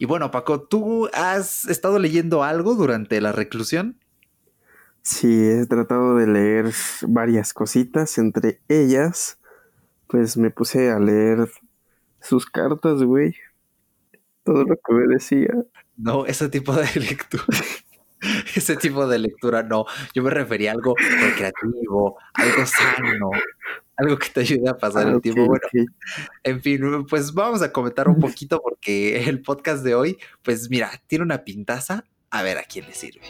Y bueno, Paco, ¿tú has estado leyendo algo durante la reclusión? Sí, he tratado de leer varias cositas, entre ellas, pues me puse a leer sus cartas, güey. Todo lo que me decía. No, ese tipo de lectura. ese tipo de lectura no. Yo me refería a algo recreativo, algo sano, algo que te ayude a pasar el tiempo. Bueno, en fin, pues vamos a comentar un poquito porque el podcast de hoy, pues mira, tiene una pintaza. A ver a quién le sirve.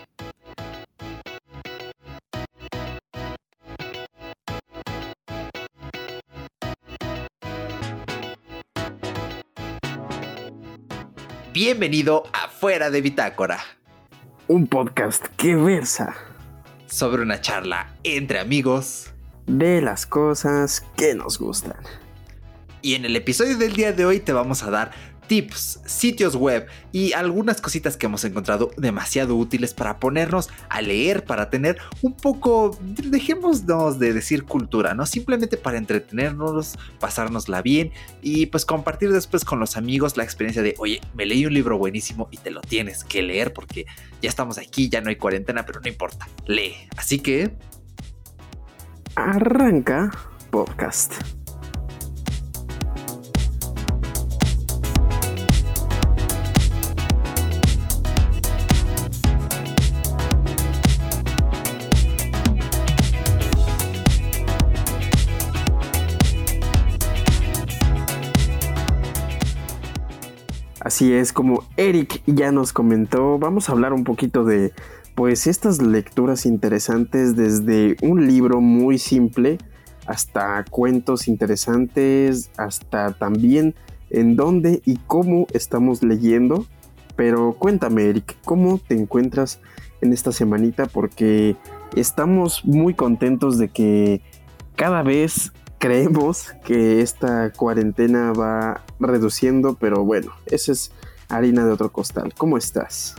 Bienvenido a Fuera de Bitácora. Un podcast que versa sobre una charla entre amigos de las cosas que nos gustan. Y en el episodio del día de hoy te vamos a dar tips, sitios web y algunas cositas que hemos encontrado demasiado útiles para ponernos a leer, para tener un poco, dejémonos de decir cultura, ¿no? Simplemente para entretenernos, pasárnosla bien y pues compartir después con los amigos la experiencia de, oye, me leí un libro buenísimo y te lo tienes que leer porque ya estamos aquí, ya no hay cuarentena, pero no importa, lee. Así que... Arranca podcast. Así es, como Eric ya nos comentó, vamos a hablar un poquito de pues estas lecturas interesantes desde un libro muy simple hasta cuentos interesantes, hasta también en dónde y cómo estamos leyendo. Pero cuéntame, Eric, ¿cómo te encuentras en esta semanita? Porque estamos muy contentos de que cada vez creemos que esta cuarentena va reduciendo, pero bueno, esa es harina de otro costal. ¿Cómo estás?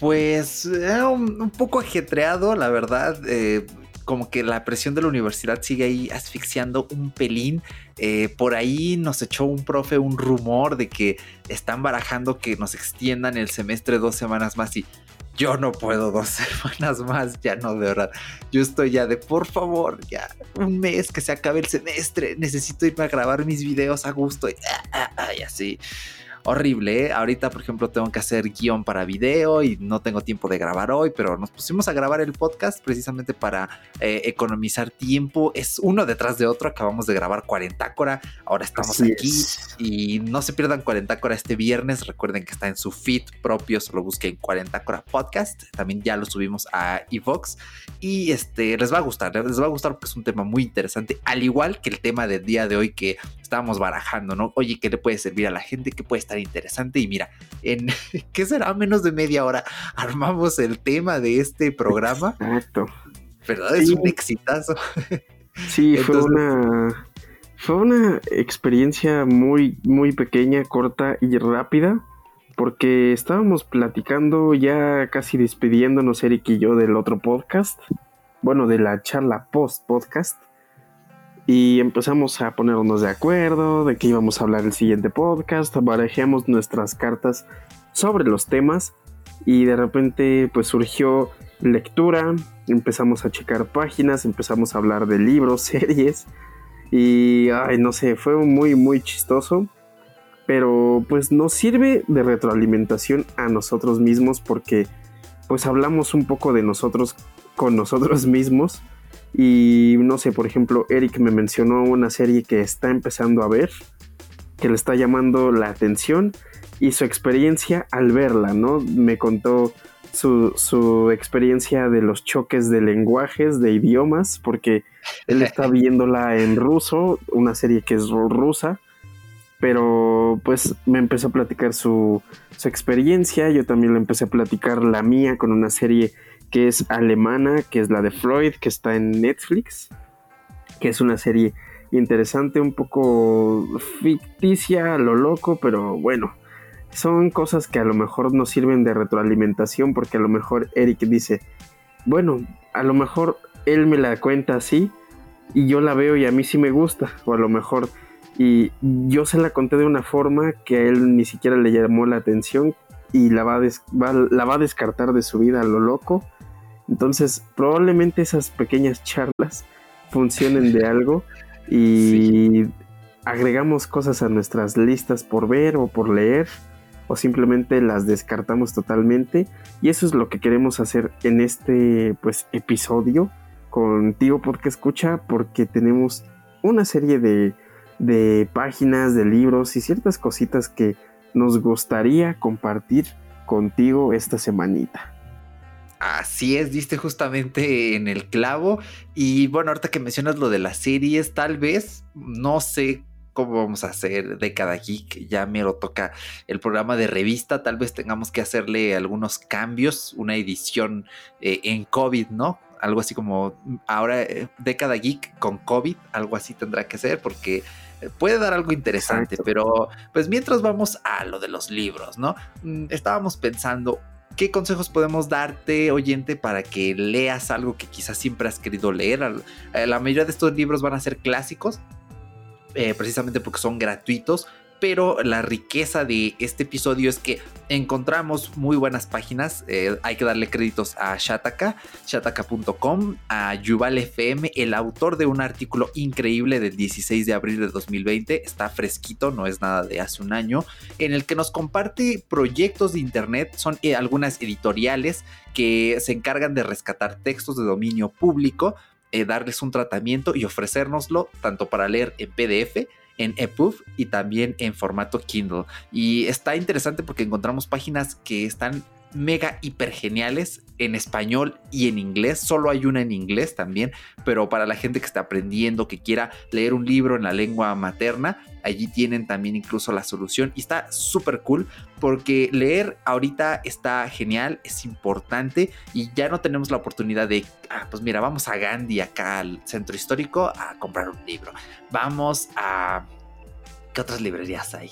Pues eh, un, poco ajetreado, la verdad. Eh, como que la presión de la universidad sigue ahí asfixiando un pelín. Eh, por ahí nos echó un profe un rumor de que están barajando que nos extiendan el semestre dos semanas más y yo no puedo dos semanas más, ya no, de verdad. Yo estoy ya de, por favor, ya un mes que se acabe el semestre, necesito irme a grabar mis videos a gusto y, ah, ah, y así horrible. ¿eh? Ahorita, por ejemplo, tengo que hacer guion para video y no tengo tiempo de grabar hoy, pero nos pusimos a grabar el podcast precisamente para eh, economizar tiempo. Es uno detrás de otro. Acabamos de grabar Cuarentácora. Ahora estamos aquí y no se pierdan Cuarentácora este viernes. Recuerden que está en su feed propio. Solo busquen Cuarentácora Podcast. También ya lo subimos a Evox y este les va a gustar. Les va a gustar porque es un tema muy interesante, al igual que el tema del día de hoy que estábamos barajando, ¿no? Oye, ¿qué le puede servir a la gente? ¿Qué puede estar interesante. Y mira, en qué será menos de media hora armamos el tema de este programa. Exacto. ¿Verdad? Es un exitazo. Sí, fue una fue una experiencia muy muy pequeña, corta y rápida. Porque estábamos platicando ya casi despidiéndonos Eric y yo del otro podcast. Bueno, de la charla post podcast y empezamos a ponernos de acuerdo de que íbamos a hablar el siguiente podcast, barajamos nuestras cartas sobre los temas y de repente pues surgió lectura, empezamos a checar páginas, empezamos a hablar de libros, series y ay no sé, fue muy muy chistoso, pero pues nos sirve de retroalimentación a nosotros mismos porque pues hablamos un poco de nosotros con nosotros mismos y no sé, por ejemplo, Eric me mencionó una serie que está empezando a ver, que le está llamando la atención y su experiencia al verla, ¿no? Me contó su, experiencia de los choques de lenguajes, de idiomas, porque él está viéndola en ruso, una serie que es rusa, pero pues me empezó a platicar su, su experiencia, yo también le empecé a platicar la mía con una serie que es alemana, que es la de Freud, que está en Netflix, que es una serie interesante, un poco ficticia, a lo loco, pero bueno, son cosas que a lo mejor nos sirven de retroalimentación porque a lo mejor Eric dice, bueno, a lo mejor él me la cuenta así y yo la veo y a mí sí me gusta, o a lo mejor Y yo se la conté de una forma que a él ni siquiera le llamó la atención y la va, la va a descartar de su vida a lo loco. Entonces, probablemente esas pequeñas charlas funcionen de algo y agregamos cosas a nuestras listas por ver o por leer o simplemente las descartamos totalmente y eso es lo que queremos hacer en este pues episodio contigo porque escucha porque tenemos una serie de, de páginas de libros y ciertas cositas que nos gustaría compartir contigo esta semanita. Así es, diste justamente en el clavo. Y bueno, ahorita que mencionas lo de las series, tal vez, no sé cómo vamos a hacer de cada geek. Ya me lo toca el programa de revista. Tal vez tengamos que hacerle algunos cambios, una edición eh, en COVID, ¿no? Algo así como ahora eh, Década Geek con COVID, algo así tendrá que ser porque puede dar algo interesante, pero pues mientras vamos a lo de los libros, ¿no? Mm, estábamos pensando ¿Qué consejos podemos darte, oyente, para que leas algo que quizás siempre has querido leer? Eh, la mayoría de estos libros van a ser clásicos, eh, precisamente porque son gratuitos, pero la riqueza de este episodio es que encontramos muy buenas páginas. Eh, hay que darle créditos a Shataka, shataka.com, a Yuval FM, el autor de un artículo increíble del 16 de abril de 2020. Está fresquito, no es nada de hace un año, en el que nos comparte proyectos de internet. Son eh, algunas editoriales que se encargan de rescatar textos de dominio público, eh, darles un tratamiento y ofrecérnoslo tanto para leer en PDF en EPUB y también en formato Kindle. Y está interesante porque encontramos páginas que están mega hiper geniales en español y en inglés. Solo hay una en inglés también, pero para la gente que está aprendiendo, que quiera leer un libro en la lengua materna, allí tienen también incluso la solución y está súper cool porque leer ahorita está genial, es importante y ya no tenemos la oportunidad de, ah, pues mira, vamos a Gandhi acá al centro histórico a comprar un libro. Vamos a... ¿Qué otras librerías hay?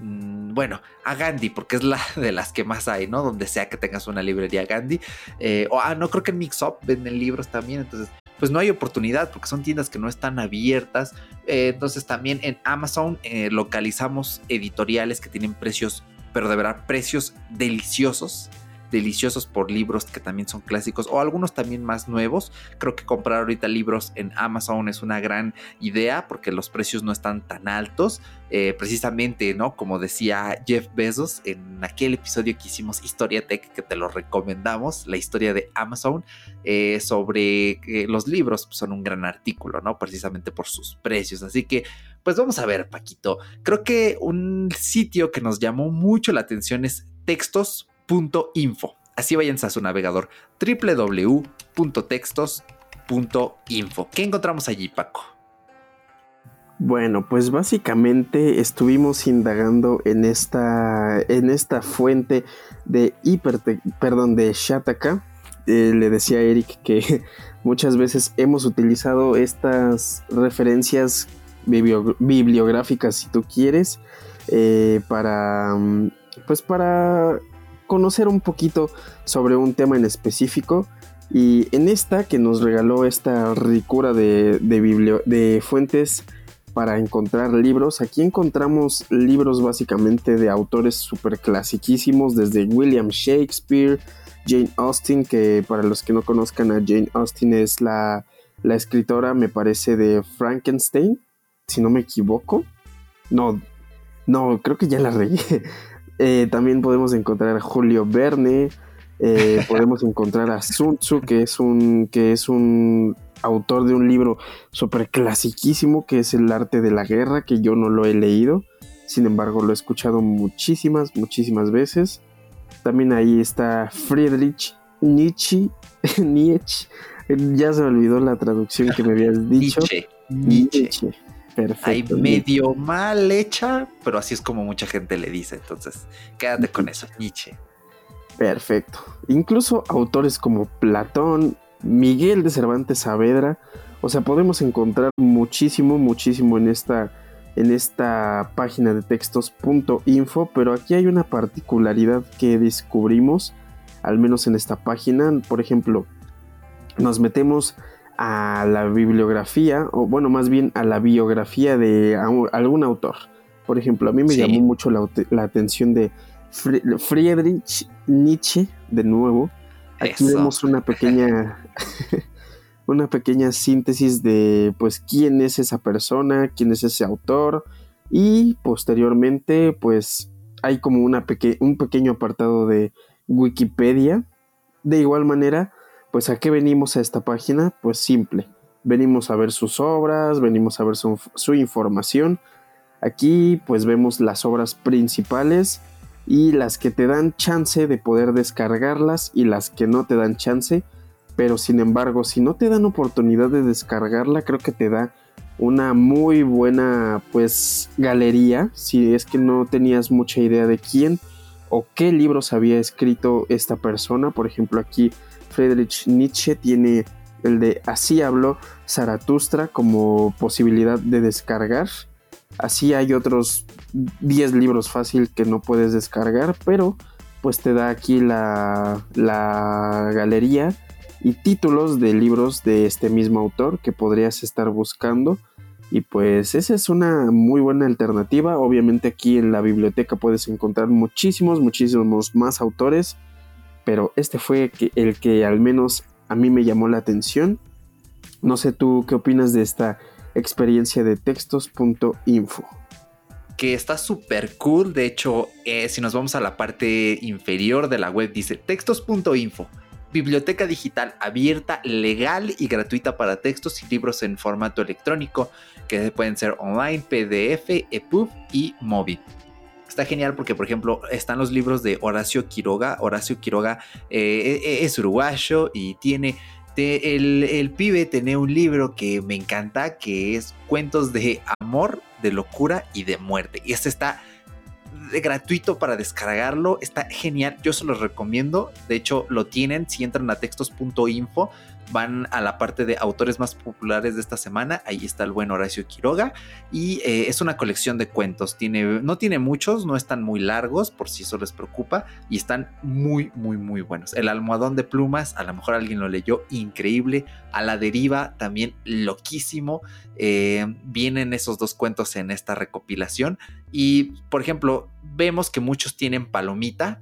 Mm, bueno, a Gandhi, porque es la de las que más hay, ¿no? Donde sea que tengas una librería Gandhi. Eh, o, ah, no, creo que en Mixup venden libros también, entonces, pues no hay oportunidad porque son tiendas que no están abiertas. Eh, entonces también en Amazon eh, localizamos editoriales que tienen precios, pero de verdad, precios deliciosos deliciosos por libros que también son clásicos o algunos también más nuevos. Creo que comprar ahorita libros en Amazon es una gran idea porque los precios no están tan altos. Eh, precisamente, ¿no? Como decía Jeff Bezos en aquel episodio que hicimos Historia Tech, que te lo recomendamos, la historia de Amazon, eh, sobre los libros son un gran artículo, ¿no? Precisamente por sus precios. Así que, pues vamos a ver, Paquito. Creo que un sitio que nos llamó mucho la atención es textos info. Así vayan a su navegador www.textos.info. ¿Qué encontramos allí, Paco? Bueno, pues básicamente estuvimos indagando en esta, en esta fuente de hiper, perdón, de Shataka. Eh, le decía a Eric que muchas veces hemos utilizado estas referencias bibliográficas, si tú quieres, eh, para, pues para conocer un poquito sobre un tema en específico. Y en esta que nos regaló esta ricura de, de fuentes para encontrar libros, aquí encontramos libros básicamente de autores súper clasiquísimos, desde William Shakespeare, Jane Austen, que para los que no conozcan a Jane Austen es la, la escritora, me parece, de Frankenstein, si no me equivoco. No, no, creo que ya la regué. Eh, también podemos encontrar a Julio Verne, eh, podemos encontrar a Sun Tzu, que es un, que es un autor de un libro súper clasiquísimo, que es El arte de la guerra, que yo no lo he leído, sin embargo lo he escuchado muchísimas, muchísimas veces. También ahí está Friedrich Nietzsche, Nietzsche, ya se me olvidó la traducción que me habías dicho. Nietzsche. Nietzsche. Hay medio mal hecha, pero así es como mucha gente le dice. Entonces, quédate con eso, Nietzsche. Perfecto. Incluso autores como Platón, Miguel de Cervantes Saavedra. O sea, podemos encontrar muchísimo, muchísimo en esta, en esta página de textos.info, pero aquí hay una particularidad que descubrimos, al menos en esta página. Por ejemplo, nos metemos a la bibliografía, o bueno, más bien a la biografía de algún autor. Por ejemplo, a mí me llamó mucho la, atención de Friedrich Nietzsche, de nuevo. Aquí vemos una pequeña, una pequeña síntesis de, pues, quién es esa persona, quién es ese autor, y posteriormente, pues, hay como una un pequeño apartado de Wikipedia. De igual manera, pues a qué venimos a esta página? Pues simple. Venimos a ver sus obras, venimos a ver su, información. Aquí pues vemos las obras principales y las que te dan chance de poder descargarlas y las que no te dan chance. Pero sin embargo, si no te dan oportunidad de descargarla, creo que te da una muy buena pues galería si es que no tenías mucha idea de quién o qué libros había escrito esta persona por ejemplo aquí Friedrich Nietzsche tiene el de Así habló Zaratustra como posibilidad de descargar así hay otros 10 libros fácil que no puedes descargar pero pues te da aquí la, la galería y títulos de libros de este mismo autor que podrías estar buscando. Y pues esa es una muy buena alternativa. Obviamente aquí en la biblioteca puedes encontrar muchísimos, muchísimos más autores. Pero este fue el que al menos a mí me llamó la atención. No sé tú qué opinas de esta experiencia de textos.info. Que está súper cool. De hecho, eh, si nos vamos a la parte inferior de la web, dice textos.info biblioteca digital abierta, legal y gratuita para textos y libros en formato electrónico, que pueden ser online, PDF, EPUB y móvil. Está genial porque, por ejemplo, están los libros de Horacio Quiroga. Horacio Quiroga eh, eh, es uruguayo y tiene el, el, pibe tiene un libro que me encanta, que es Cuentos de Amor, de Locura y de Muerte. Y este está gratuito para descargarlo. Está genial. Yo se los recomiendo. De hecho, lo tienen. Si entran a textos.info, van a la parte de autores más populares de esta semana. Ahí está el buen Horacio Quiroga. Y eh, es una colección de cuentos. Tiene, no tiene muchos, no están muy largos, por si eso les preocupa. Y están muy, muy, muy buenos. El almohadón de plumas, a lo mejor alguien lo leyó, increíble. A la deriva, también loquísimo. Eh, vienen esos dos cuentos en esta recopilación. Y, por ejemplo, vemos que muchos tienen palomita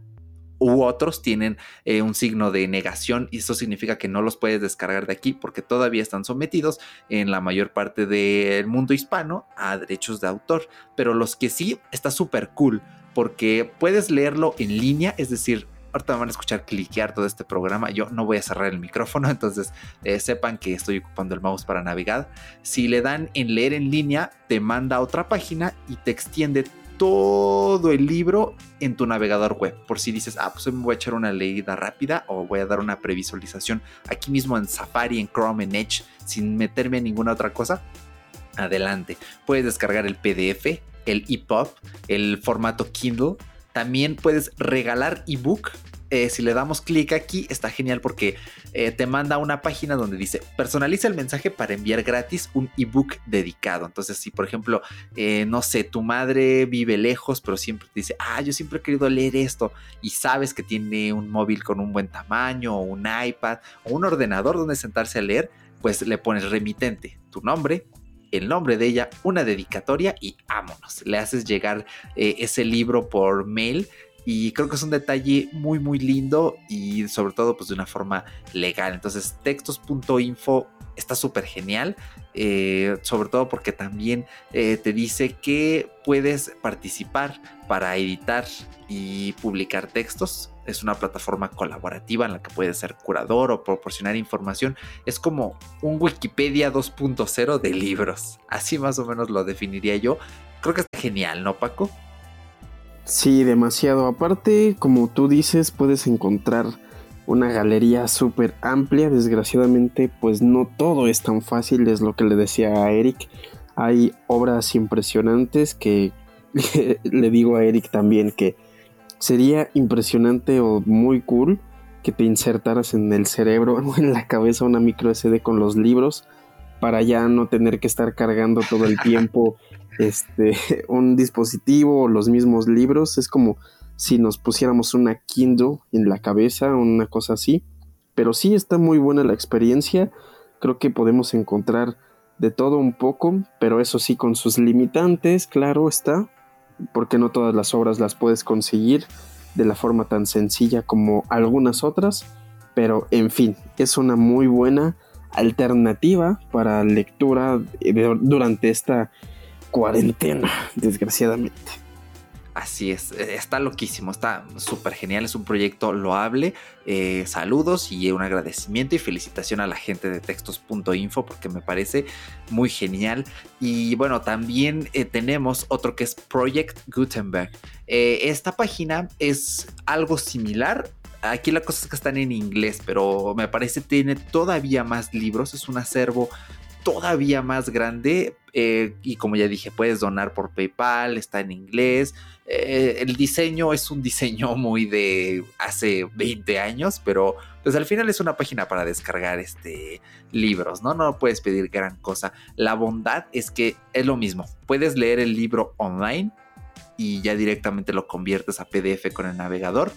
u otros tienen eh, un signo de negación y eso significa que no los puedes descargar de aquí porque todavía están sometidos en la mayor parte del mundo hispano a derechos de autor. Pero los que sí, está súper cool porque puedes leerlo en línea, es decir, ahorita van a escuchar cliquear todo este programa. Yo no voy a cerrar el micrófono, entonces eh, sepan que estoy ocupando el mouse para navegar. Si le dan en leer en línea, te manda a otra página y te extiende todo el libro en tu navegador web. Por si dices, ah, pues me voy a echar una leída rápida o voy a dar una previsualización aquí mismo en Safari, en Chrome, en Edge, sin meterme en ninguna otra cosa. Adelante. Puedes descargar el PDF, el EPUB, el formato Kindle. También puedes regalar ebook eh, si le damos clic aquí, está genial porque eh, te manda una página donde dice personaliza el mensaje para enviar gratis un ebook dedicado. Entonces, si por ejemplo, eh, no sé, tu madre vive lejos, pero siempre te dice, ah, yo siempre he querido leer esto y sabes que tiene un móvil con un buen tamaño, o un iPad o un ordenador donde sentarse a leer, pues le pones remitente, tu nombre, el nombre de ella, una dedicatoria y vámonos. Le haces llegar ese libro por mail y creo que es un detalle muy, muy lindo y sobre todo pues de una forma legal. Entonces textos.info está súper genial. Eh, sobre todo porque también eh, te dice que puedes participar para editar y publicar textos. Es una plataforma colaborativa en la que puedes ser curador o proporcionar información. Es como un Wikipedia 2.0 de libros. Así más o menos lo definiría yo. Creo que está genial, ¿no, Paco? Sí, demasiado. Aparte, como tú dices, puedes encontrar una galería súper amplia. Desgraciadamente, pues no todo es tan fácil, es lo que le decía a Eric. Hay obras impresionantes que le digo a Eric también que sería impresionante o muy cool que te insertaras en el cerebro o en la cabeza una micro SD con los libros para ya no tener que estar cargando todo el tiempo este, un dispositivo o los mismos libros. Es como si nos pusiéramos una Kindle en la cabeza, una cosa así. Pero sí está muy buena la experiencia. creo que podemos encontrar de todo un poco, pero eso sí con sus limitantes, claro está, porque no todas las obras las puedes conseguir de la forma tan sencilla como algunas otras, pero en fin, es una muy buena alternativa para lectura durante esta cuarentena, desgraciadamente. Así es, eh, está loquísimo, está súper genial, es un proyecto loable. Eh, saludos y un agradecimiento y felicitación a la gente de textos.info porque me parece muy genial. Y bueno, también eh, tenemos otro que es Project Gutenberg. esta página es algo similar. Aquí la cosa es que están en inglés, pero me parece tiene todavía más libros. Es un acervo todavía más grande. y como ya dije, puedes donar por PayPal, está en inglés. Eh, el diseño es un diseño muy de hace 20 años, pero pues al final es una página para descargar este, libros, ¿no? No puedes pedir gran cosa. La bondad es que es lo mismo. Puedes leer el libro online y ya directamente lo conviertes a PDF con el navegador.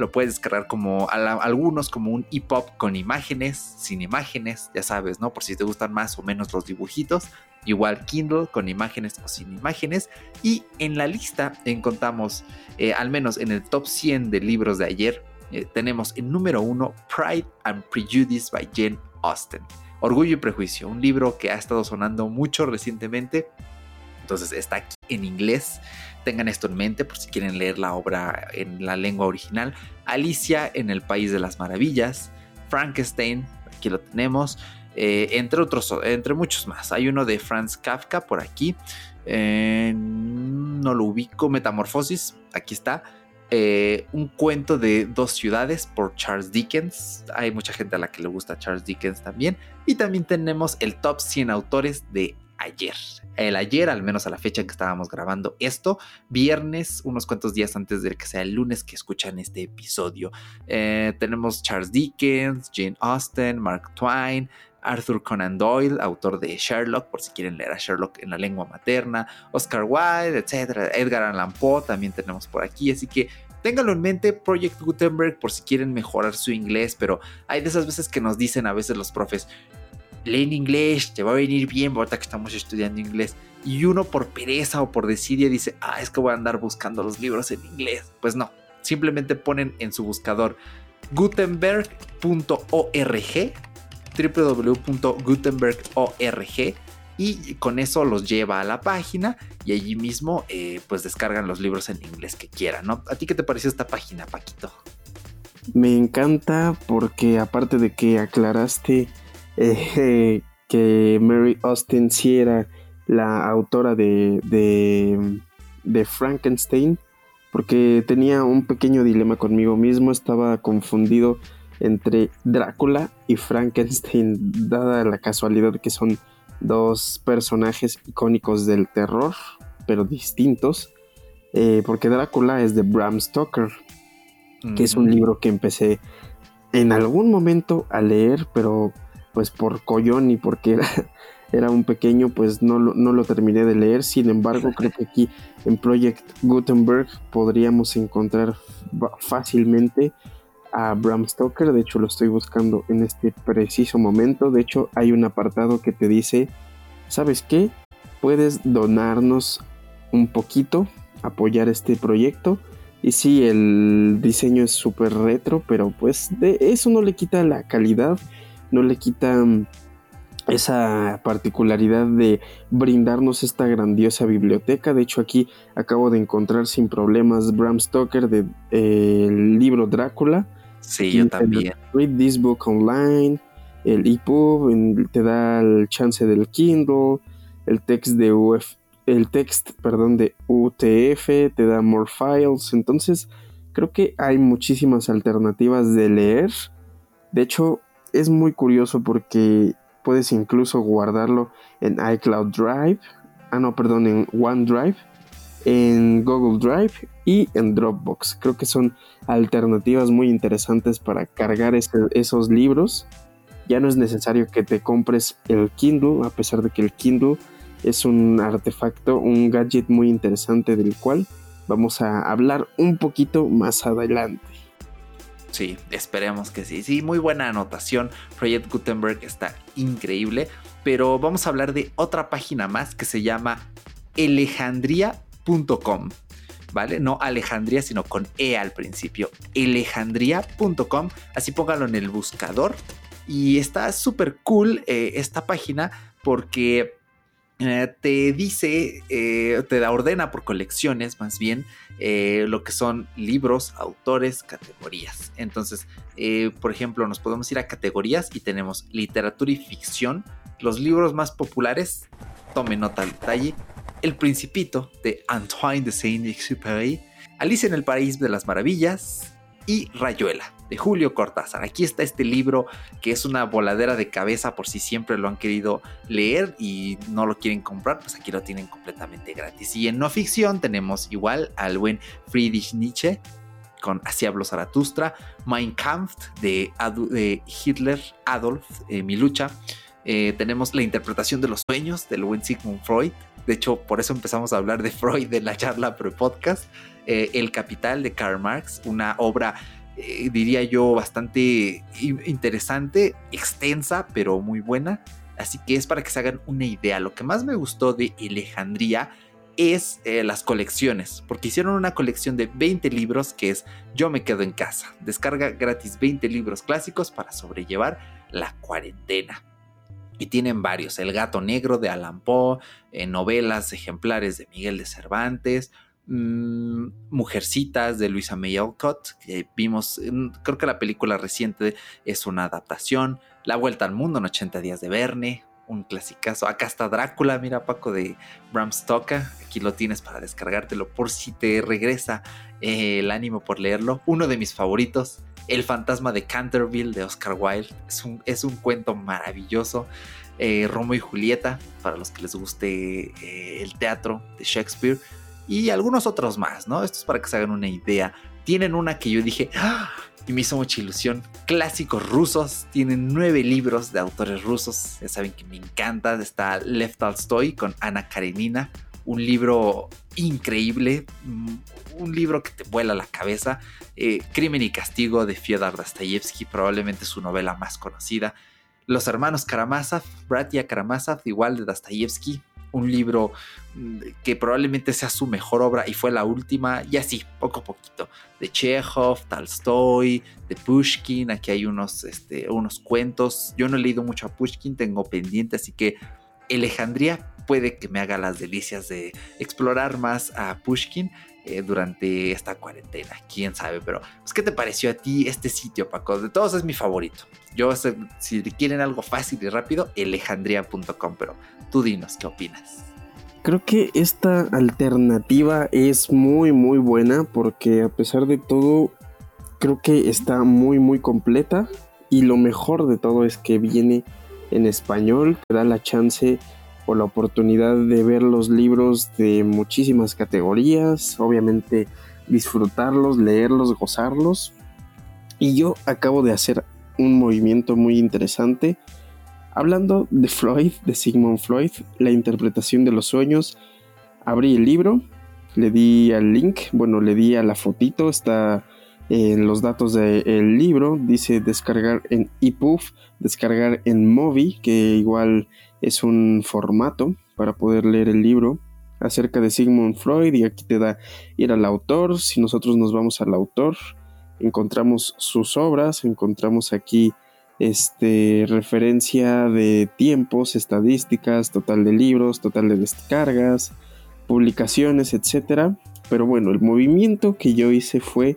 Lo puedes descargar como algunos como un EPUB con imágenes, sin imágenes, ya sabes, ¿no? Por si te gustan más o menos los dibujitos igual Kindle con imágenes o sin imágenes. Y en la lista encontramos, eh, al menos en el top 100 de libros de ayer, eh, tenemos en número 1 Pride and Prejudice by Jane Austen. Orgullo y Prejuicio, un libro que ha estado sonando mucho recientemente. Entonces está aquí en inglés. Tengan esto en mente por si quieren leer la obra en la lengua original. Alicia en el País de las Maravillas. Frankenstein, aquí lo tenemos. Eh, entre otros, entre muchos más. Hay uno de Franz Kafka por aquí. Eh, no lo ubico. Metamorfosis, aquí está. Eh, un cuento de dos ciudades por Charles Dickens. Hay mucha gente a la que le gusta Charles Dickens también. Y también tenemos el top 100 autores de ayer. El ayer, al menos a la fecha en que estábamos grabando esto, viernes, unos cuantos días antes de que sea el lunes que escuchan este episodio. tenemos Charles Dickens, Jane Austen, Mark Twain, Arthur Conan Doyle, autor de Sherlock, por si quieren leer a Sherlock en la lengua materna, Oscar Wilde, etc. Edgar Allan Poe también tenemos por aquí, así que ténganlo en mente, Project Gutenberg, por si quieren mejorar su inglés, pero hay de esas veces que nos dicen a veces los profes, lee en inglés, te va a venir bien, ahorita que estamos estudiando inglés. Y uno por pereza o por desidia dice, ah, es que voy a andar buscando los libros en inglés. Pues no, simplemente ponen en su buscador gutenberg.org www.gutenberg.org y con eso los lleva a la página y allí mismo eh, pues descargan los libros en inglés que quieran, ¿no? ¿A ti qué te pareció esta página, Paquito? Me encanta porque aparte de que aclaraste eh, que Mary Austin sí era la autora de, de, de Frankenstein, porque tenía un pequeño dilema conmigo mismo, estaba confundido entre Drácula y Frankenstein, dada la casualidad que son dos personajes icónicos del terror, pero distintos, eh, porque Drácula es de Bram Stoker, que es un libro que empecé en algún momento a leer, pero pues por collón y porque era, era un pequeño, pues no, no lo terminé de leer. Sin embargo, creo que aquí en Project Gutenberg podríamos encontrar fácilmente a Bram Stoker, de hecho lo estoy buscando en este preciso momento, de hecho hay un apartado que te dice, ¿sabes qué? Puedes donarnos un poquito, apoyar este proyecto. Y sí, el diseño es súper retro, pero pues de eso no le quita la calidad, no le quita esa particularidad de brindarnos esta grandiosa biblioteca. De hecho, aquí acabo de encontrar sin problemas Bram Stoker del de, el libro Drácula Sí, yo también. Read this book online, el EPUB te da el chance del Kindle, el text de UF, el text, perdón, de UTF, te da more files, entonces creo que hay muchísimas alternativas de leer. De hecho, es muy curioso porque puedes incluso guardarlo en iCloud Drive, ah no, perdón, en OneDrive en Google Drive y en Dropbox. Creo que son alternativas muy interesantes para cargar esos libros. Ya no es necesario que te compres el Kindle, a pesar de que el Kindle es un artefacto, un gadget muy interesante del cual vamos a hablar un poquito más adelante. Sí, esperemos que sí. Sí, muy buena anotación. Project Gutenberg está increíble. Pero vamos a hablar de otra página más que se llama alejandría.com. ¿Vale? No Alejandría, sino con E al principio. Alejandría.com. Así póngalo en el buscador. Y está súper cool eh, esta página porque eh, te dice, eh, te da ordena por colecciones más bien eh, lo que son libros, autores, categorías. Entonces, por ejemplo, nos podemos ir a categorías y tenemos literatura y ficción. Los libros más populares, tome nota al detalle, El Principito de Antoine de Saint-Exupéry, Alice en el País de las Maravillas, y Rayuela de Julio Cortázar. Aquí está este libro que es una voladera de cabeza por si siempre lo han querido leer y no lo quieren comprar, pues aquí lo tienen completamente gratis. Y en no ficción tenemos igual al buen Friedrich Nietzsche con Así habló Zaratustra, Mein Kampf de, Hitler Adolf, eh, Mi lucha. Eh, tenemos la interpretación de los sueños del buen Sigmund Freud. De hecho, por eso empezamos a hablar de Freud en la charla pre-podcast. Eh, el Capital de Karl Marx, una obra, eh, diría yo, bastante interesante, extensa, pero muy buena. Así que es para que se hagan una idea. Lo que más me gustó de Alejandría es eh, las colecciones, porque hicieron una colección de 20 libros que es Yo me quedo en casa. Descarga gratis 20 libros clásicos para sobrellevar la cuarentena. Y tienen varios, El gato negro de Alan Poe, novelas ejemplares de Miguel de Cervantes, Mm, Mujercitas de Luisa May Alcott, que vimos, creo que la película reciente es una adaptación, La Vuelta al Mundo en 80 días de Verne, un clasicazo. Acá está Drácula, mira Paco de Bram Stoker, aquí lo tienes para descargártelo por si te regresa eh, el ánimo por leerlo. Uno de mis favoritos, El fantasma de Canterville de Oscar Wilde, es un, es un cuento maravilloso. Eh, Romo y Julieta, para los que les guste eh, el teatro de Shakespeare y algunos otros más, ¿no? Esto es para que se hagan una idea. Tienen una que yo dije, ¡Ah! y me hizo mucha ilusión. Clásicos rusos, tienen nueve libros de autores rusos, ya saben que me encanta. Está Lev Tolstoy con Ana Karenina, un libro increíble, mm, un libro que te vuela la cabeza. Eh, Crimen y Castigo de Fyodor Dostoyevsky, probablemente su novela más conocida. Los hermanos Karamazov, Bratia Karamazov, igual de Dostoyevsky, un libro mm, que probablemente sea su mejor obra y fue la última, y así, poco a poquito, de Chekhov, Tolstoy, de Pushkin, aquí hay unos, este, unos cuentos, yo no he leído mucho a Pushkin, tengo pendiente, así que Alejandría puede que me haga las delicias de explorar más a Pushkin, eh, durante esta cuarentena. Quién sabe, pero pues, ¿qué te pareció a ti este sitio, Paco? De todos es mi favorito. Yo, si quieren algo fácil y rápido, alejandría.com, pero tú dinos, ¿qué opinas? Creo que esta alternativa es muy, muy buena porque a pesar de todo, creo que está muy, muy completa y lo mejor de todo es que viene en español, que da la chance la oportunidad de ver los libros de muchísimas categorías, obviamente disfrutarlos, leerlos, gozarlos. Y yo acabo de hacer un movimiento muy interesante. Hablando de Freud, de Sigmund Freud, la interpretación de los sueños, abrí el libro, le di al link, bueno, le di a la fotito, está en los datos del libro, dice descargar en EPUB, descargar en Movi, que igual es un formato para poder leer el libro acerca de Sigmund Freud y aquí te da ir al autor. Si nosotros nos vamos al autor, encontramos sus obras, encontramos aquí este, referencia de tiempos, estadísticas, total de libros, total de descargas, publicaciones, etc. Pero bueno, el movimiento que yo hice fue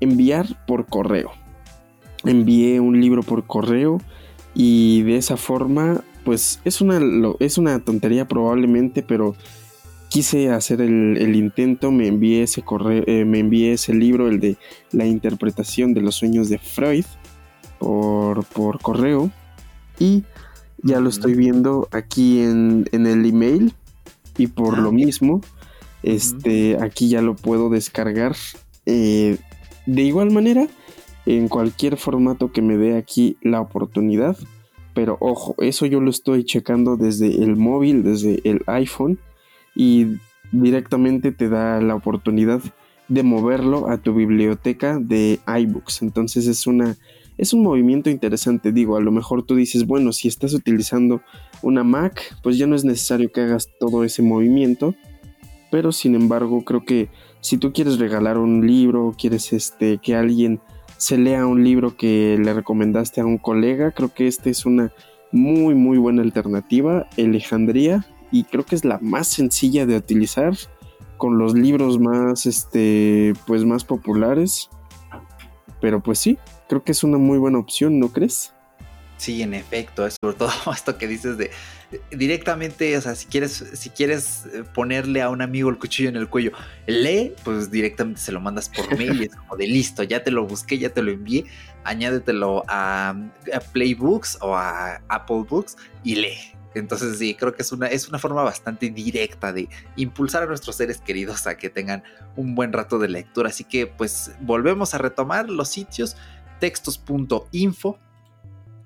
enviar por correo. Envié un libro por correo y de esa forma pues es una, es una tontería probablemente, pero quise hacer el, intento, me envié ese correo, eh, me envié ese libro, el de la interpretación de los sueños de Freud, por, por correo. Y ya lo estoy viendo aquí en, el email. Y por lo ah, mismo, este, aquí ya lo puedo descargar. Eh, de igual manera, en cualquier formato que me dé aquí la oportunidad, pero ojo, eso yo lo estoy checando desde el móvil, desde el iPhone y directamente te da la oportunidad de moverlo a tu biblioteca de iBooks. Entonces es una es un movimiento interesante, digo, a lo mejor tú dices, bueno, si estás utilizando una Mac, pues ya no es necesario que hagas todo ese movimiento, pero sin embargo, creo que si tú quieres regalar un libro, quieres este que alguien se lea un libro que le recomendaste a un colega, creo que esta es una muy muy buena alternativa, Alejandría, y creo que es la más sencilla de utilizar con los libros más este pues más populares. Pero pues sí, creo que es una muy buena opción, ¿no crees? Sí, en efecto, sobre todo esto que dices de directamente, o sea, si quieres, si quieres eh, ponerle a un amigo el cuchillo en el cuello, lee, pues directamente se lo mandas por mail y es como de listo, ya te lo busqué, ya te lo envié, añádetelo a, a Playbooks o a Apple Books y lee. Entonces sí, creo que es una, es una forma bastante directa de impulsar a nuestros seres queridos a que tengan un buen rato de lectura. Así que pues volvemos a retomar los sitios textos.info,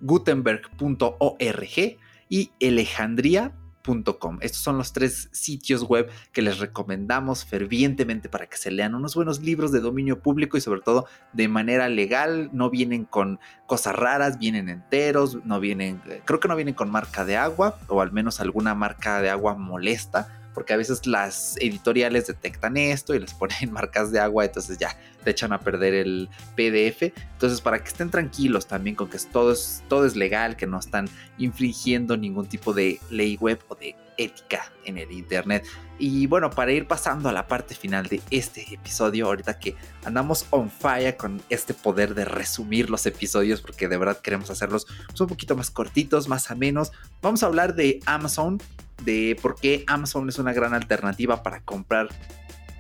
gutenberg.org y alejandría.com. Estos son los tres sitios web que les recomendamos fervientemente para que se lean unos buenos libros de dominio público y sobre todo de manera legal. No vienen con cosas raras, vienen enteros, no vienen, creo que no vienen con marca de agua o al menos alguna marca de agua molesta porque a veces las editoriales detectan esto y les ponen marcas de agua, entonces ya te echan a perder el PDF. Entonces, para que estén tranquilos también con que todo es, todo es legal, que no están infringiendo ningún tipo de ley web o de ética en el internet. Y bueno, para ir pasando a la parte final de este episodio, ahorita que andamos on fire con este poder de resumir los episodios, porque de verdad queremos hacerlos un poquito más cortitos, más amenos, vamos a hablar de Amazon de por qué Amazon es una gran alternativa para comprar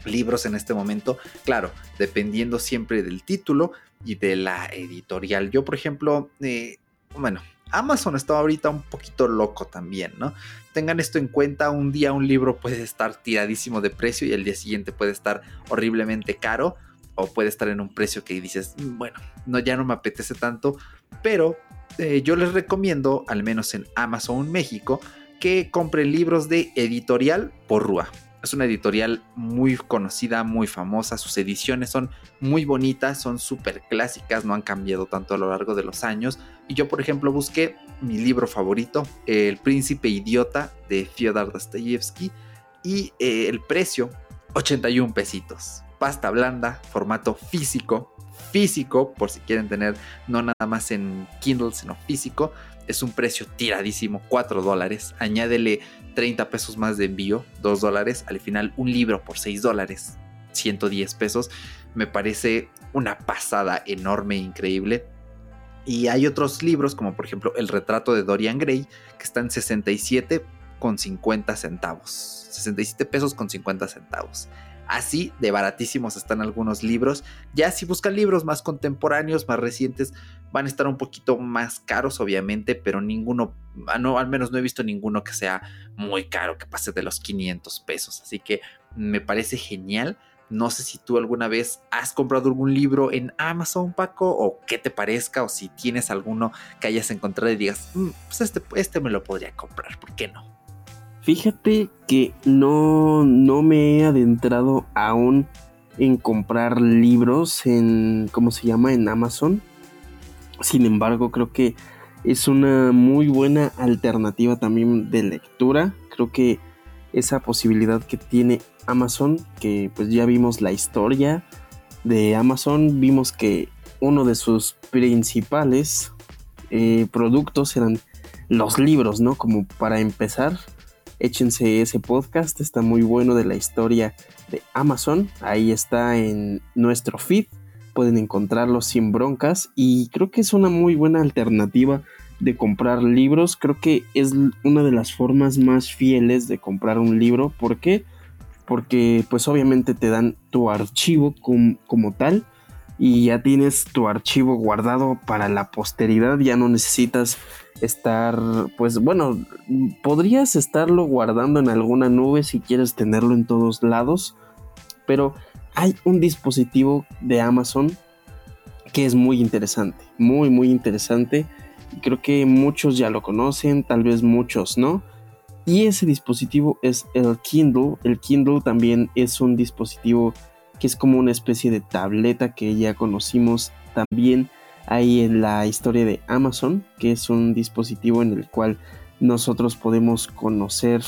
libros en este momento. Claro, dependiendo siempre del título y de la editorial. Yo, por ejemplo, eh, bueno, Amazon está ahorita un poquito loco también, ¿no? Tengan esto en cuenta, un día un libro puede estar tiradísimo de precio y el día siguiente puede estar horriblemente caro o puede estar en un precio que dices, mm, bueno, no, ya no me apetece tanto, pero eh, yo les recomiendo, al menos en Amazon México, que compren libros de editorial Porrúa. Es una editorial muy conocida, muy famosa. Sus ediciones son muy bonitas, son súper clásicas, no han cambiado tanto a lo largo de los años. Y yo, por ejemplo, busqué mi libro favorito, El Príncipe Idiota de Fyodor Dostoyevsky. Y eh, el precio, 81 pesitos. Pasta blanda, formato físico. Físico, por si quieren tener no nada más en Kindle, sino físico es un precio tiradísimo, 4 dólares. Añádele 30 pesos más de envío, 2 dólares. Al final, un libro por 6 dólares, 110 pesos. Me parece una pasada enorme increíble. Y hay otros libros, como por ejemplo El retrato de Dorian Gray, que están 67 con 50 centavos. 67 pesos con 50 centavos. Así de baratísimos están algunos libros. Ya si buscan libros más contemporáneos, más recientes, van a estar un poquito más caros, obviamente, pero ninguno, ah, no, al menos no he visto ninguno que sea muy caro, que pase de los 500 pesos. Así que me parece genial. No sé si tú alguna vez has comprado algún libro en Amazon, Paco, o qué te parezca, o si tienes alguno que hayas encontrado y digas, mm, pues este, este me lo podría comprar, ¿por qué no? Fíjate que no, no me he adentrado aún en comprar libros en, ¿cómo se llama? En Amazon. Sin embargo, creo que es una muy buena alternativa también de lectura. Creo que esa posibilidad que tiene Amazon, que pues ya vimos la historia de Amazon, vimos que uno de sus principales eh, productos eran los libros, ¿no? Como para empezar échense ese podcast, está muy bueno de la historia de Amazon, ahí está en nuestro feed, pueden encontrarlo sin broncas. Y creo que es una muy buena alternativa de comprar libros, creo que es una de las formas más fieles de comprar un libro, ¿por qué? Porque pues obviamente te dan tu archivo como tal, y ya tienes tu archivo guardado para la posteridad, ya no necesitas estar, pues bueno, podrías estarlo guardando en alguna nube si quieres tenerlo en todos lados, pero hay un dispositivo de Amazon que es muy interesante, muy, muy interesante. Creo que muchos ya lo conocen, tal vez muchos no. Y ese dispositivo es el Kindle. El Kindle también es un dispositivo que es como una especie de tableta que ya conocimos también ahí en la historia de Amazon, que es un dispositivo en el cual nosotros podemos conocer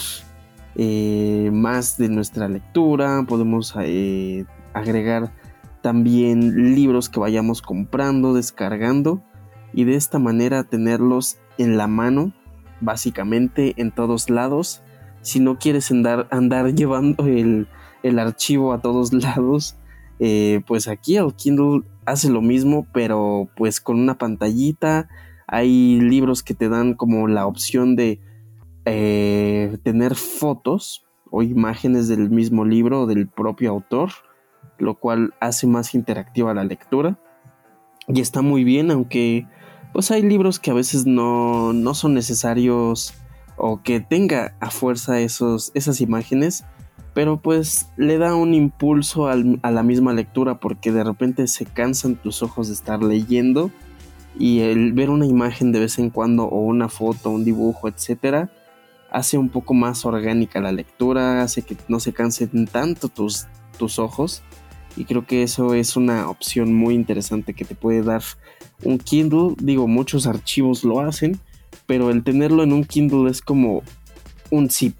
eh, más de nuestra lectura, podemos eh, agregar también libros que vayamos comprando, descargando y de esta manera tenerlos en la mano, básicamente en todos lados. Si no quieres andar, andar llevando el, archivo a todos lados, eh, pues aquí el Kindle hace lo mismo, pero pues con una pantallita. Hay libros que te dan como la opción de eh, tener fotos o imágenes del mismo libro o del propio autor, lo cual hace más interactiva la lectura. Y está muy bien, aunque pues hay libros que a veces no, no son necesarios o que tenga a fuerza esos, esas imágenes, pero pues le da un impulso a la misma lectura porque de repente se cansan tus ojos de estar leyendo y el ver una imagen de vez en cuando o una foto, un dibujo, etcétera, hace un poco más orgánica la lectura, hace que no se cansen tanto tus, tus ojos. Y creo que eso es una opción muy interesante que te puede dar un Kindle. Digo, muchos archivos lo hacen, pero el tenerlo en un Kindle es como un zip.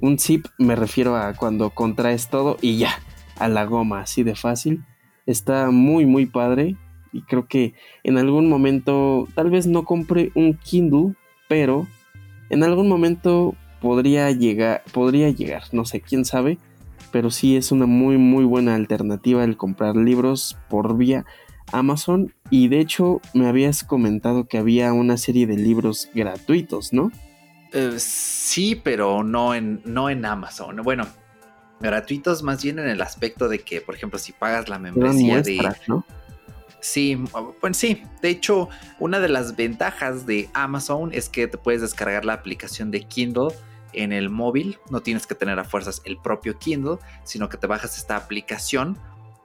Un zip me refiero a cuando contraes todo y ya, a la goma, así de fácil. Está muy, muy padre. Y creo que en algún momento, tal vez no compre un Kindle, pero en algún momento podría llegar, podría llegar, no sé, quién sabe, pero sí es una muy muy buena alternativa el comprar libros por vía Amazon y de hecho me habías comentado que había una serie de libros gratuitos, ¿no? Eh, sí, pero no en, no en Amazon. Bueno, gratuitos más bien en el aspecto de que, por ejemplo, si pagas la membresía de... ¿no? Sí, pues sí. De hecho, una de las ventajas de Amazon es que te puedes descargar la aplicación de Kindle en el móvil. No tienes que tener a fuerzas el propio Kindle, sino que te bajas esta aplicación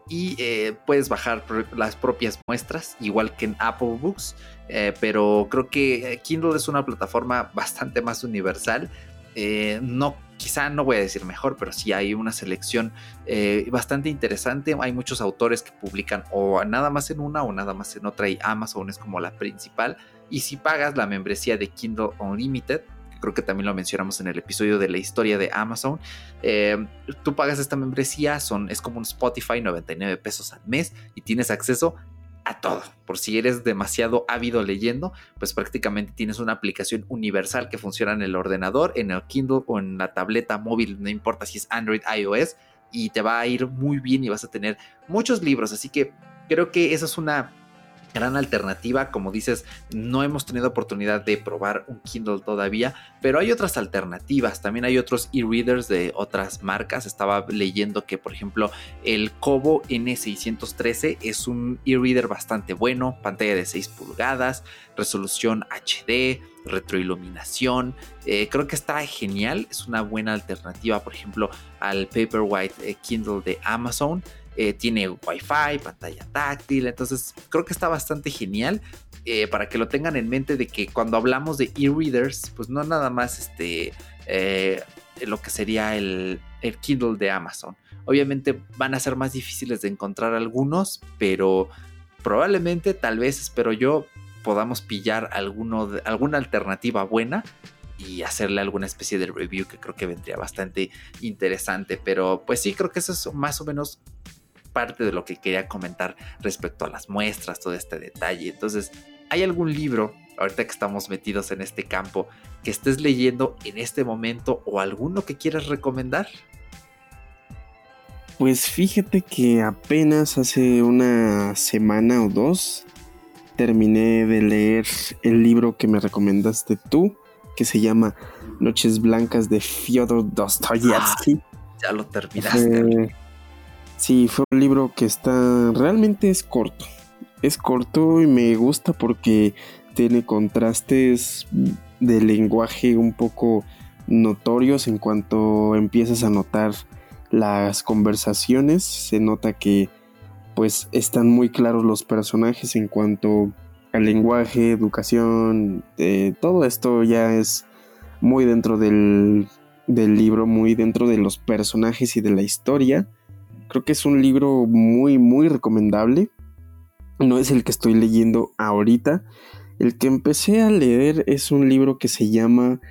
y eh, puedes bajar las propias muestras, igual que en Apple Books. Eh, pero creo que Kindle es una plataforma bastante más universal. Eh, no quizá no voy a decir mejor, pero sí hay una selección eh, bastante interesante. Hay muchos autores que publican o nada más en una o nada más en otra y Amazon es como la principal. Y si pagas la membresía de Kindle Unlimited, creo que también lo mencionamos en el episodio de la historia de Amazon. Eh, tú pagas esta membresía, son, es como un Spotify, 99 pesos al mes y tienes acceso a todo. Por si eres demasiado ávido leyendo, pues prácticamente tienes una aplicación universal que funciona en el ordenador, en el Kindle o en la tableta móvil, no importa si es Android, iOS, y te va a ir muy bien y vas a tener muchos libros. Así que creo que esa es una gran alternativa. Como dices, no hemos tenido oportunidad de probar un Kindle todavía, pero hay otras alternativas. También hay otros e-readers de otras marcas. Estaba leyendo que, por ejemplo, el Kobo N613 es un e-reader bastante bueno, pantalla de 6 pulgadas, resolución HD, retroiluminación. Eh, creo que está genial. Es una buena alternativa, por ejemplo, al Paperwhite eh, Kindle de Amazon. Eh, tiene wifi, pantalla táctil, entonces creo que está bastante genial eh, para que lo tengan en mente de que cuando hablamos de e-readers, pues no nada más este, eh, lo que sería el, el, Kindle de Amazon. Obviamente van a ser más difíciles de encontrar algunos, pero probablemente, tal vez, espero yo, podamos pillar alguno alguna alternativa buena y hacerle alguna especie de review que creo que vendría bastante interesante. Pero pues sí, creo que eso es más o menos parte de lo que quería comentar respecto a las muestras, todo este detalle. Entonces, ¿hay algún libro, ahorita que estamos metidos en este campo, que estés leyendo en este momento o alguno que quieras recomendar? Pues fíjate que apenas hace una semana o dos terminé de leer el libro que me recomendaste tú, que se llama Noches Blancas de Fyodor Dostoyevsky. Ah, ya lo terminaste. Sí, fue un libro que está, realmente es corto. Es corto y me gusta porque tiene contrastes de lenguaje un poco notorios en cuanto empiezas a notar las conversaciones. Se nota que pues están muy claros los personajes en cuanto al lenguaje, educación, eh, todo esto ya es muy dentro del, del libro, muy dentro de los personajes y de la historia Creo que es un libro muy, muy recomendable. No es el que estoy leyendo ahorita. El que empecé a leer es un libro que se llama...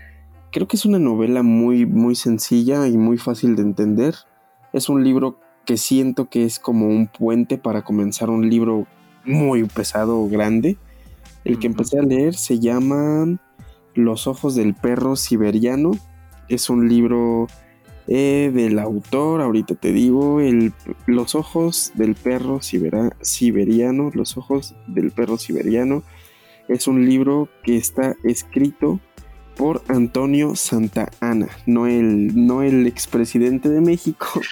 Creo que es una novela muy, muy sencilla y muy fácil de entender. Es un libro que siento que es como un puente para comenzar un libro muy pesado, grande. El que empecé a leer se llama Los ojos del perro siberiano. Es un libro eh, del autor, ahorita te digo, el, Los ojos del perro siberiano. Los ojos del perro siberiano. Es un libro que está escrito por Antonio Santa Ana, no el, no el expresidente de México.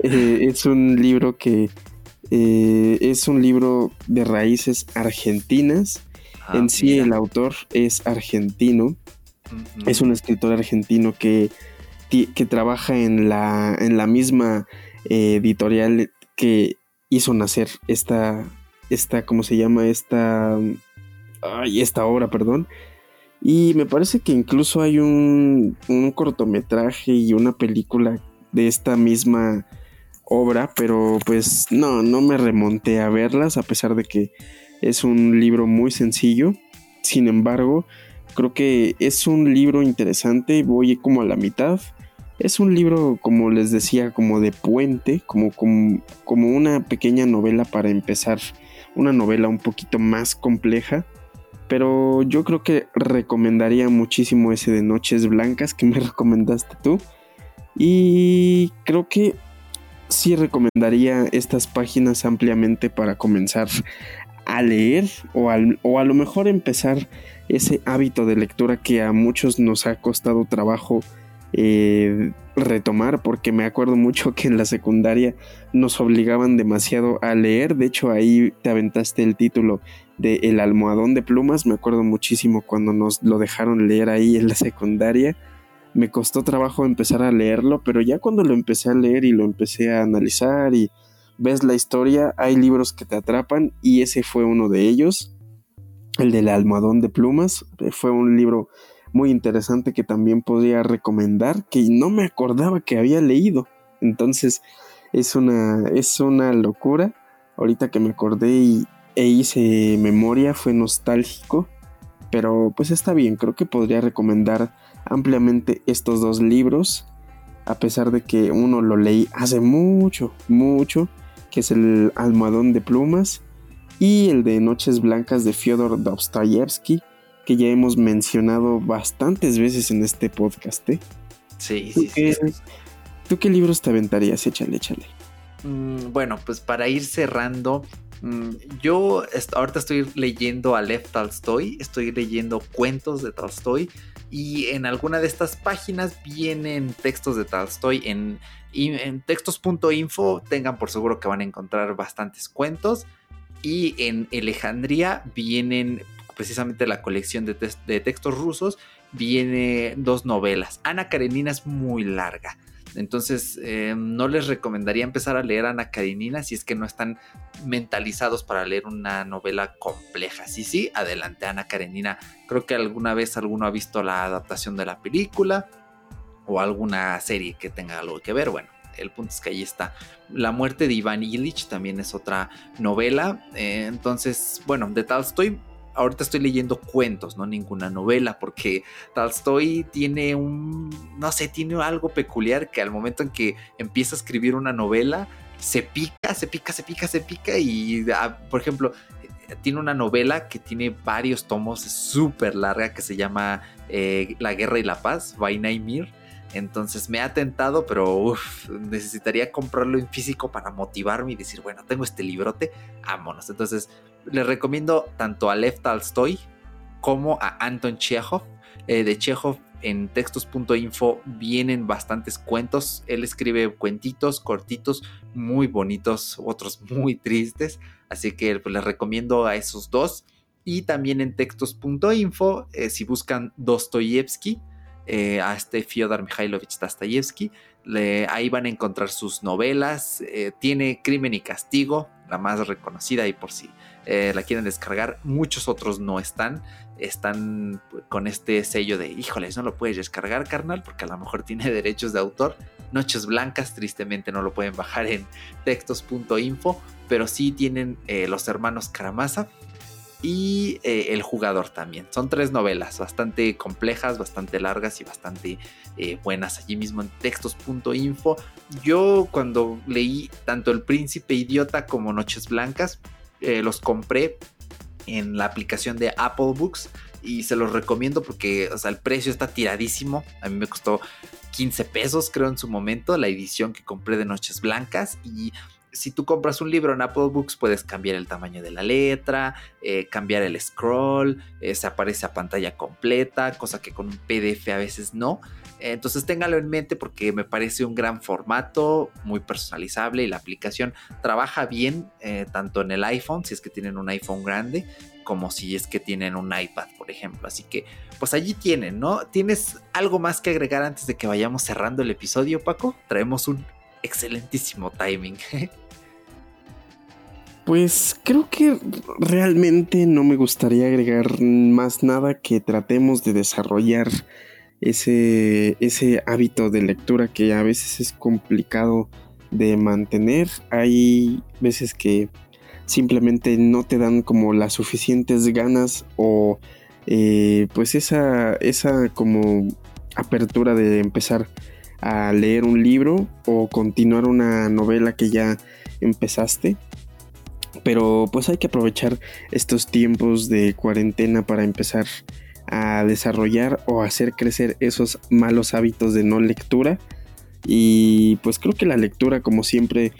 Eh, es un libro que eh, es un libro de raíces argentinas. Ah, en sí el autor es argentino. Es un escritor argentino que, que trabaja en la, en la misma eh, editorial que hizo nacer esta, esta, ¿cómo se llama? Esta, ay, esta obra, perdón. Y me parece que incluso hay un, cortometraje y una película de esta misma obra, pero pues no, no me remonté a verlas a pesar de que es un libro muy sencillo. Sin embargo, creo que es un libro interesante, voy como a la mitad. Es un libro, como les decía, como de puente, como, como, como una pequeña novela para empezar, una novela un poquito más compleja pero yo creo que recomendaría muchísimo ese de Noches Blancas que me recomendaste tú. Y creo que sí recomendaría estas páginas ampliamente para comenzar a leer o, o, a lo mejor empezar ese hábito de lectura que a muchos nos ha costado trabajo eh, retomar porque me acuerdo mucho que en la secundaria nos obligaban demasiado a leer de hecho ahí te aventaste el título de El almohadón de plumas. Me acuerdo muchísimo cuando nos lo dejaron leer ahí en la secundaria. Me costó trabajo empezar a leerlo, pero ya cuando lo empecé a leer y lo empecé a analizar y ves la historia, hay libros que te atrapan y ese fue uno de ellos. El del almohadón de plumas. Fue un libro muy interesante que también podría recomendar, que no me acordaba que había leído. Entonces es una, es una locura. Ahorita que me acordé y, e hice memoria, fue nostálgico, pero pues está bien, creo que podría recomendar ampliamente estos dos libros, a pesar de que uno lo leí hace mucho, mucho, que es el Almohadón de Plumas, y el de Noches Blancas de Fyodor Dostoyevsky, que ya hemos mencionado bastantes veces en este podcast. ¿eh? Sí, sí, sí, ¿Tú qué libros te aventarías? Échale, échale. Mm, bueno, pues para ir cerrando, Mm, yo ahorita estoy leyendo a Lev Tolstoy, estoy leyendo cuentos de Tolstoy y en alguna de estas páginas vienen textos de Tolstoy en, en textos.info, tengan por seguro que van a encontrar bastantes cuentos y en Alejandría vienen precisamente la colección de, textos rusos, viene dos novelas. Ana Karenina es muy larga entonces, eh, no les recomendaría empezar a leer Ana Karenina si es que no están mentalizados para leer una novela compleja. Sí, sí, adelante, Ana Karenina. Creo que alguna vez alguno ha visto la adaptación de la película o alguna serie que tenga algo que ver. Bueno, el punto es que ahí está. La muerte de Iván Illich también es otra novela. Eh, entonces, bueno, de estoy ahorita estoy leyendo cuentos, no ninguna novela, porque Tolstoy tiene un, no sé, tiene algo peculiar que al momento en que empieza a escribir una novela, se pica, se pica, se pica, se pica y, ah, por ejemplo, tiene una novela que tiene varios tomos, súper larga, que se llama eh, La Guerra y la Paz, by Naimir. Entonces me ha tentado, pero necesitaría comprarlo en físico para motivarme y decir, bueno, tengo este librote, vámonos. Entonces les recomiendo tanto a Lev Tolstoy como a Anton Chekhov. Eh, de Chekhov en textos.info vienen bastantes cuentos. Él escribe cuentitos cortitos, muy bonitos, otros muy tristes. Así que pues, les recomiendo a esos dos. Y también en textos.info, eh, si buscan Dostoyevsky, eh, a este Fyodor Mikhailovich Dostoyevsky. ahí van a encontrar sus novelas. Tiene Crimen y Castigo, la más reconocida y por si eh, la quieren descargar. Muchos otros no están. Están con este sello de, híjoles, no lo puedes descargar, carnal, porque a lo mejor tiene derechos de autor. Noches Blancas, tristemente no lo pueden bajar en textos.info, pero sí tienen eh, los hermanos Karamazov y eh, El jugador también. Son tres novelas bastante complejas, bastante largas y bastante buenas allí mismo en textos.info. Yo cuando leí tanto El príncipe idiota como Noches Blancas, eh, los compré en la aplicación de Apple Books y se los recomiendo porque o sea, el precio está tiradísimo. A mí me costó 15 pesos creo en su momento la edición que compré de Noches Blancas y si tú compras un libro en Apple Books, puedes cambiar el tamaño de la letra, eh, cambiar el scroll, eh, se aparece a pantalla completa, cosa que con un PDF a veces no. Entonces téngalo en mente porque me parece un gran formato, muy personalizable y la aplicación trabaja bien eh, tanto en el iPhone, si es que tienen un iPhone grande, como si es que tienen un iPad, por ejemplo. Así que, pues allí tienen, ¿no? ¿Tienes algo más que agregar antes de que vayamos cerrando el episodio, Paco? Traemos un excelentísimo timing. Pues creo que realmente no me gustaría agregar más nada que tratemos de desarrollar ese, ese hábito de lectura que a veces es complicado de mantener. Hay veces que simplemente no te dan como las suficientes ganas o eh, pues esa, esa como apertura de empezar a leer un libro o continuar una novela que ya empezaste. Pero pues hay que aprovechar estos tiempos de cuarentena para empezar desarrollar o hacer crecer esos malos hábitos de no lectura. Y pues creo que la lectura como siempre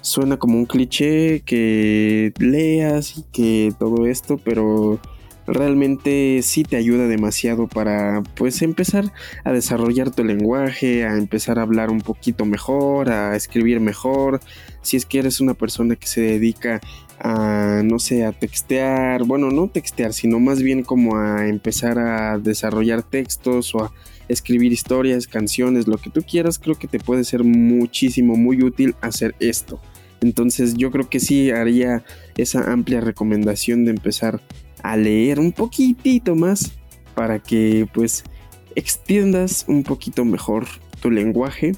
suena como un cliché que leas y que todo esto, pero realmente sí te ayuda demasiado para pues empezar a desarrollar tu lenguaje, a empezar a hablar un poquito mejor, a escribir mejor. Si es que eres una persona que se dedica a, no sé, a textear, bueno, no textear, sino más bien como a empezar a desarrollar textos o a escribir historias, canciones, lo que tú quieras, creo que te puede ser muchísimo, muy útil hacer esto. Entonces yo creo que sí haría esa amplia recomendación de empezar a leer un poquitito más para que pues extiendas un poquito mejor tu lenguaje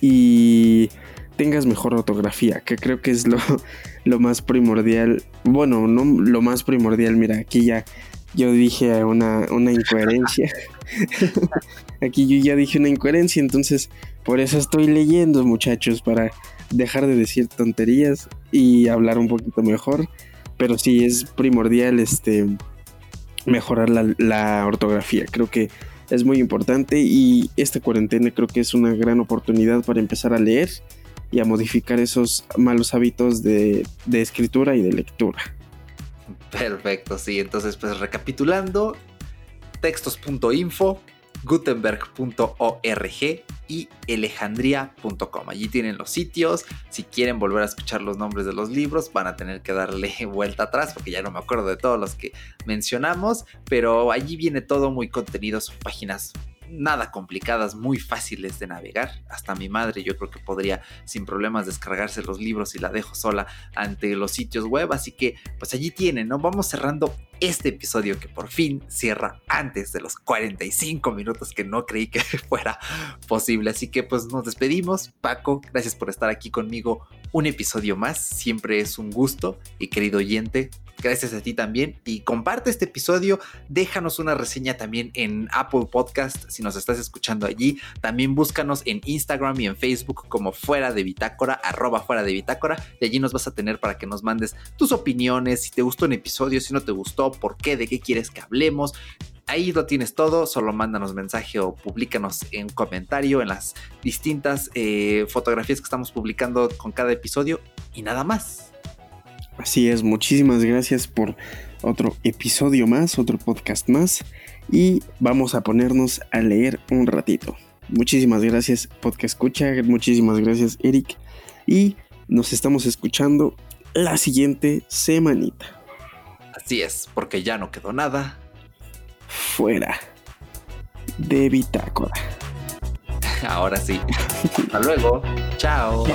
y tengas mejor ortografía, que creo que es lo, lo más primordial. Bueno, no lo más primordial, mira, aquí ya yo dije una, una incoherencia. aquí yo ya dije una incoherencia, entonces por eso estoy leyendo, muchachos, para dejar de decir tonterías y hablar un poquito mejor. Pero sí es primordial este mejorar la, la ortografía. Creo que es muy importante y esta cuarentena creo que es una gran oportunidad para empezar a leer y a modificar esos malos hábitos de, escritura y de lectura. Perfecto, sí. Entonces, pues recapitulando, textos.info, gutenberg.org y alejandría.com. Allí tienen los sitios. Si quieren volver a escuchar los nombres de los libros, van a tener que darle vuelta atrás porque ya no me acuerdo de todos los que mencionamos. Pero allí viene todo muy contenido, son páginas nada complicadas, muy fáciles de navegar. Hasta mi madre yo creo que podría sin problemas descargarse los libros y la dejo sola ante los sitios web. Así que pues allí tienen, ¿no? Vamos cerrando este episodio que por fin cierra antes de los 45 minutos que no creí que fuera posible. Así que pues nos despedimos. Paco, gracias por estar aquí conmigo un episodio más. Siempre es un gusto y querido oyente, gracias a ti también. Y comparte este episodio, déjanos una reseña también en Apple Podcast si nos estás escuchando allí. También búscanos en Instagram y en Facebook como fuera de bitácora, arroba fuera de bitácora. Y allí nos vas a tener para que nos mandes tus opiniones, si te gustó un episodio, si no te gustó, por qué, de qué quieres que hablemos. Ahí lo tienes todo, solo mándanos mensaje o públicanos en comentario en las distintas eh, fotografías que estamos publicando con cada episodio y nada más. Así es, muchísimas gracias por otro episodio más, otro podcast más y vamos a ponernos a leer un ratito. Muchísimas gracias podcast escucha, muchísimas gracias Eric y nos estamos escuchando la siguiente semanita. Así es, porque ya no quedó nada fuera de bitácora. Ahora sí. Hasta luego. Chao.